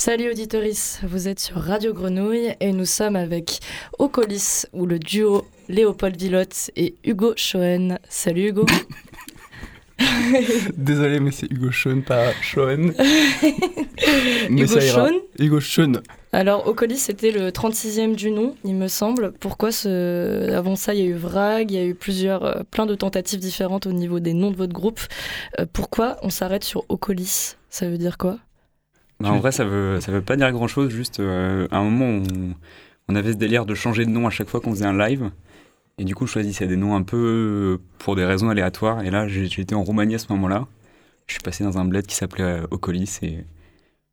Salut auditoris, vous êtes sur Radio Grenouille et nous sommes avec Ocolis ou le duo Léopold Villotte et Hugo Schoen. Salut Hugo. Désolé, mais c'est Hugo Schoen, pas Schoen. Hugo Schoen Hugo Schoen. Alors, Ocolis, c'était le 36e du nom, il me semble. Pourquoi ce... Avant ça, il y a eu Vrag, il y a eu plusieurs, euh, plein de tentatives différentes au niveau des noms de votre groupe. Euh, pourquoi on s'arrête sur Ocolis Ça veut dire quoi? Bah, En vrai, ça veut, ça veut pas dire grand-chose. Juste, euh, à un moment, on, on avait ce délire de changer de nom à chaque fois qu'on faisait un live. Et du coup, je choisissais des noms un peu pour des raisons aléatoires. Et là, été en Roumanie à ce moment-là. Je suis passé dans un bled qui s'appelait Ocolis et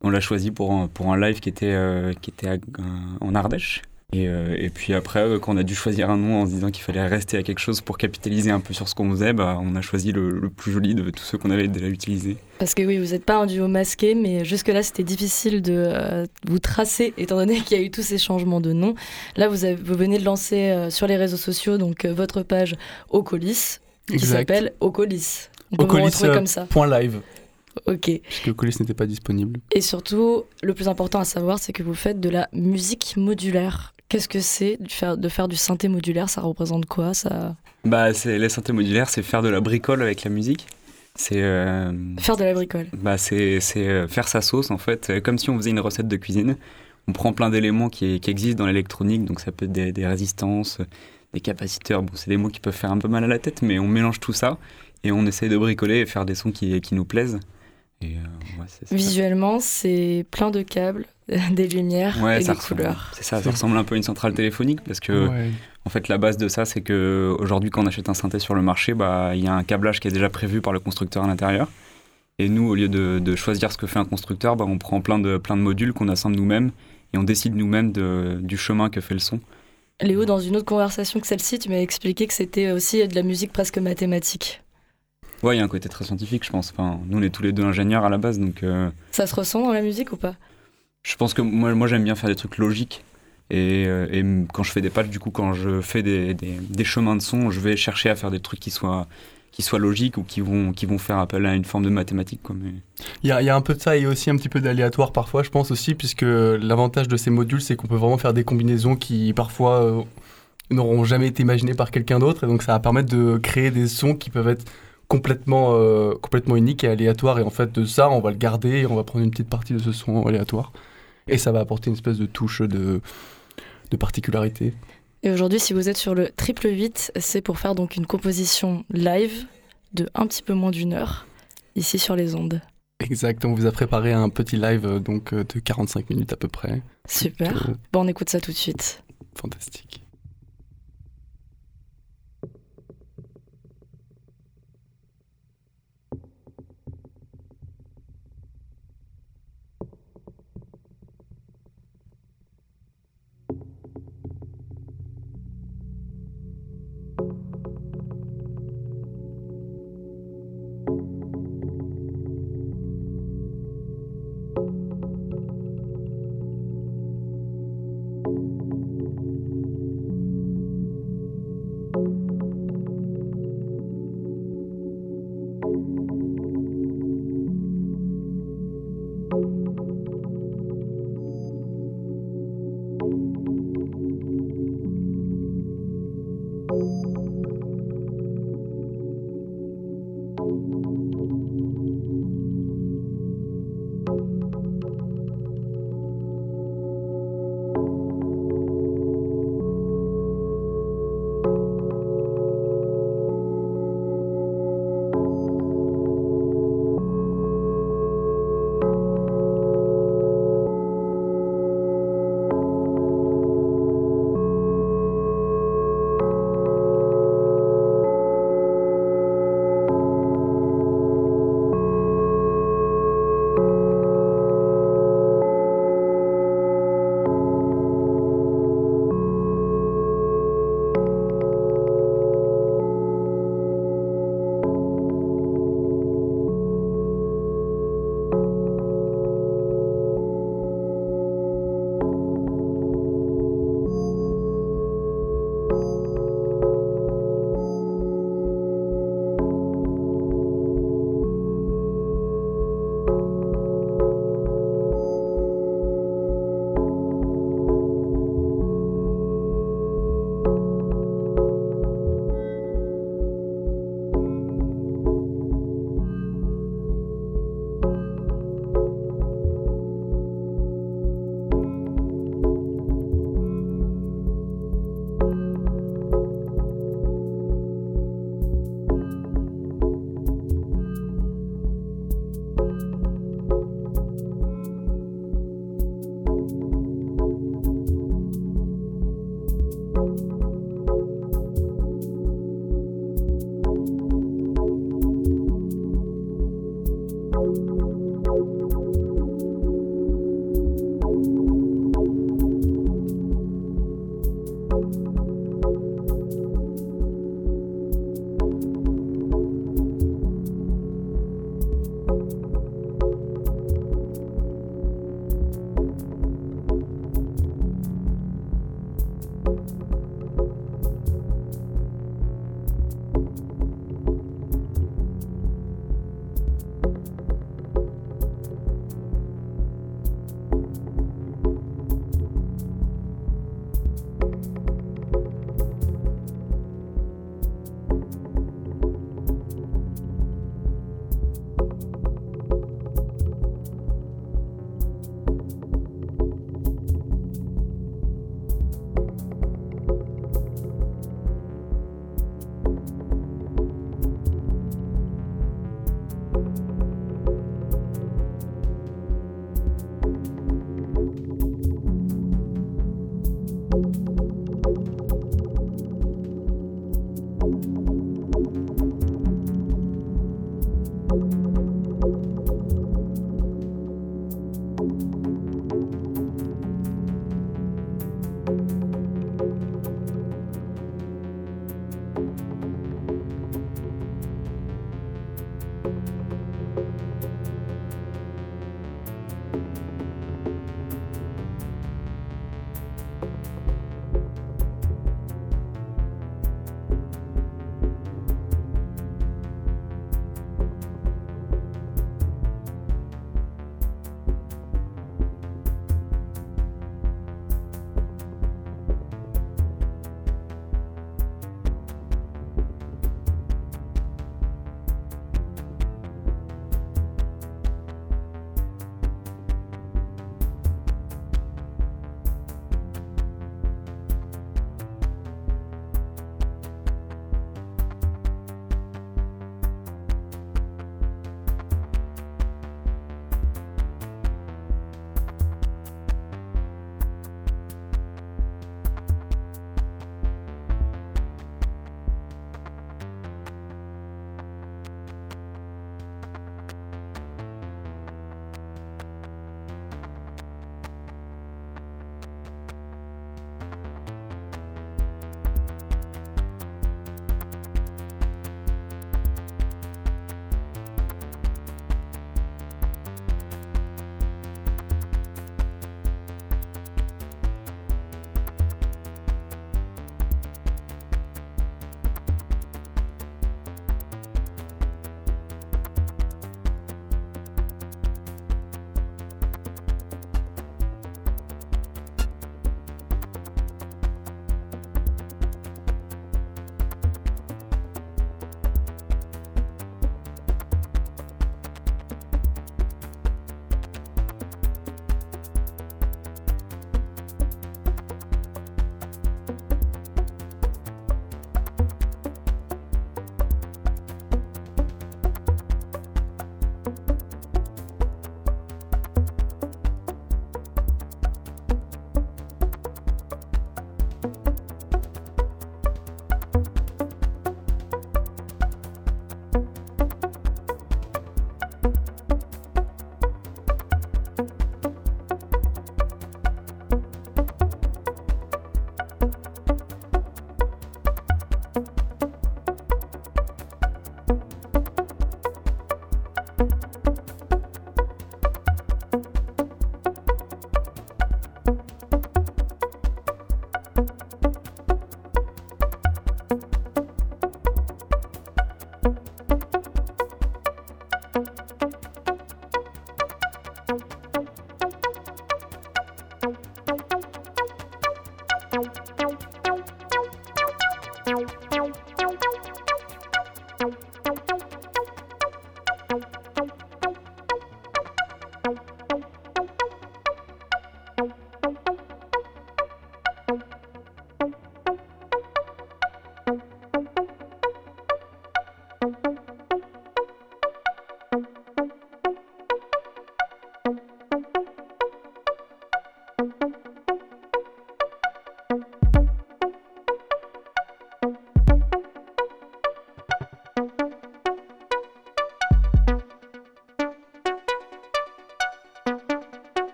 on l'a choisi pour un, pour un live qui était, qui était en Ardèche. Et, et, puis après, quand on a dû choisir un nom en se disant qu'il fallait rester à quelque chose pour capitaliser un peu sur ce qu'on faisait, bah, on a choisi le, le, plus joli de tous ceux qu'on avait déjà utilisés. Parce que oui, vous n'êtes pas un duo masqué, mais jusque-là, c'était difficile de euh, vous tracer, étant donné qu'il y a eu tous ces changements de nom. Là, vous, avez, vous venez de lancer euh, sur les réseaux sociaux donc euh, votre page Ocolis, qui s'appelle Ocolis. On peut Ocolis, comme ça. Point live. Ok. Puisque Ocolis n'était pas disponible. Et surtout, le plus important à savoir, c'est que vous faites de la musique modulaire. Qu'est-ce que c'est de faire, de faire du synthé modulaire? Ça représente quoi ça? Bah, c'est les synthés modulaires, c'est faire de la bricole avec la musique. C'est euh, faire de la bricole. Bah, c'est c'est faire sa sauce en fait, comme si on faisait une recette de cuisine. On prend plein d'éléments qui, qui, existent dans l'électronique, donc ça peut être des, des résistances, des capaciteurs. Bon, c'est des mots qui peuvent faire un peu mal à la tête, mais on mélange tout ça et on essaye de bricoler et faire des sons qui, qui nous plaisent. Et, euh, ouais, c'est Visuellement, c'est plein de câbles, des lumières ouais, et ça des ressemble, couleurs. C'est ça, ça ressemble un peu à une centrale téléphonique parce que, Ouais. en fait, la base de ça, c'est que aujourd'hui, quand on achète un synthé sur le marché, bah, il y a un câblage qui est déjà prévu par le constructeur à l'intérieur. Et nous, au lieu de, de, choisir ce que fait un constructeur, bah, on prend plein de, plein de modules qu'on assemble nous-mêmes et on décide nous-mêmes de, du chemin que fait le son. Léo, dans une autre conversation que celle-ci, tu m'as expliqué que c'était aussi de la musique presque mathématique. Ouais, il y a un côté très scientifique, je pense. Enfin, nous, on est tous les deux ingénieurs à la base, donc. Euh, ça se ressent dans la musique ou pas? Je pense que moi, moi j'aime bien faire des trucs logiques. Et, euh, et, quand je fais des patchs, du coup, quand je fais des, des, des, chemins de son, je vais chercher à faire des trucs qui soient, qui soient logiques ou qui vont, qui vont faire appel à une forme de mathématique. Quoi, mais... il, y a, il y a un peu de ça et aussi un petit peu d'aléatoire parfois, je pense aussi, puisque l'avantage de ces modules, c'est qu'on peut vraiment faire des combinaisons qui parfois euh, n'auront jamais été imaginées par quelqu'un d'autre. Et donc ça va permettre de créer des sons qui peuvent être complètement, euh, complètement unique et aléatoire. Et en fait, de ça, on va le garder et on va prendre une petite partie de ce son aléatoire. Et ça va apporter une espèce de touche de, de particularité. Et aujourd'hui, si vous êtes sur le triple 8, c'est pour faire donc une composition live de un petit peu moins d'une heure, ici sur les ondes. Exact, on vous a préparé un petit live donc, de 45 minutes à peu près. Super. Donc, euh... Bon, on écoute ça tout de suite. Fantastique.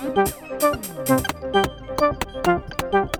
どんどんどんどんどんどん。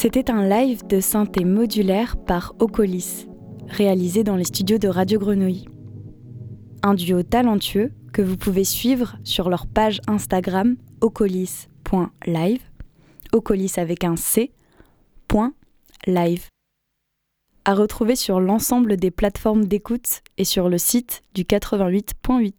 C'était un live de synthé modulaire par Ocolis, réalisé dans les studios de Radio Grenouille. Un duo talentueux que vous pouvez suivre sur leur page Instagram ocolis.live, ocolis avec un C, live. À retrouver sur l'ensemble des plateformes d'écoute et sur le site du 88.8.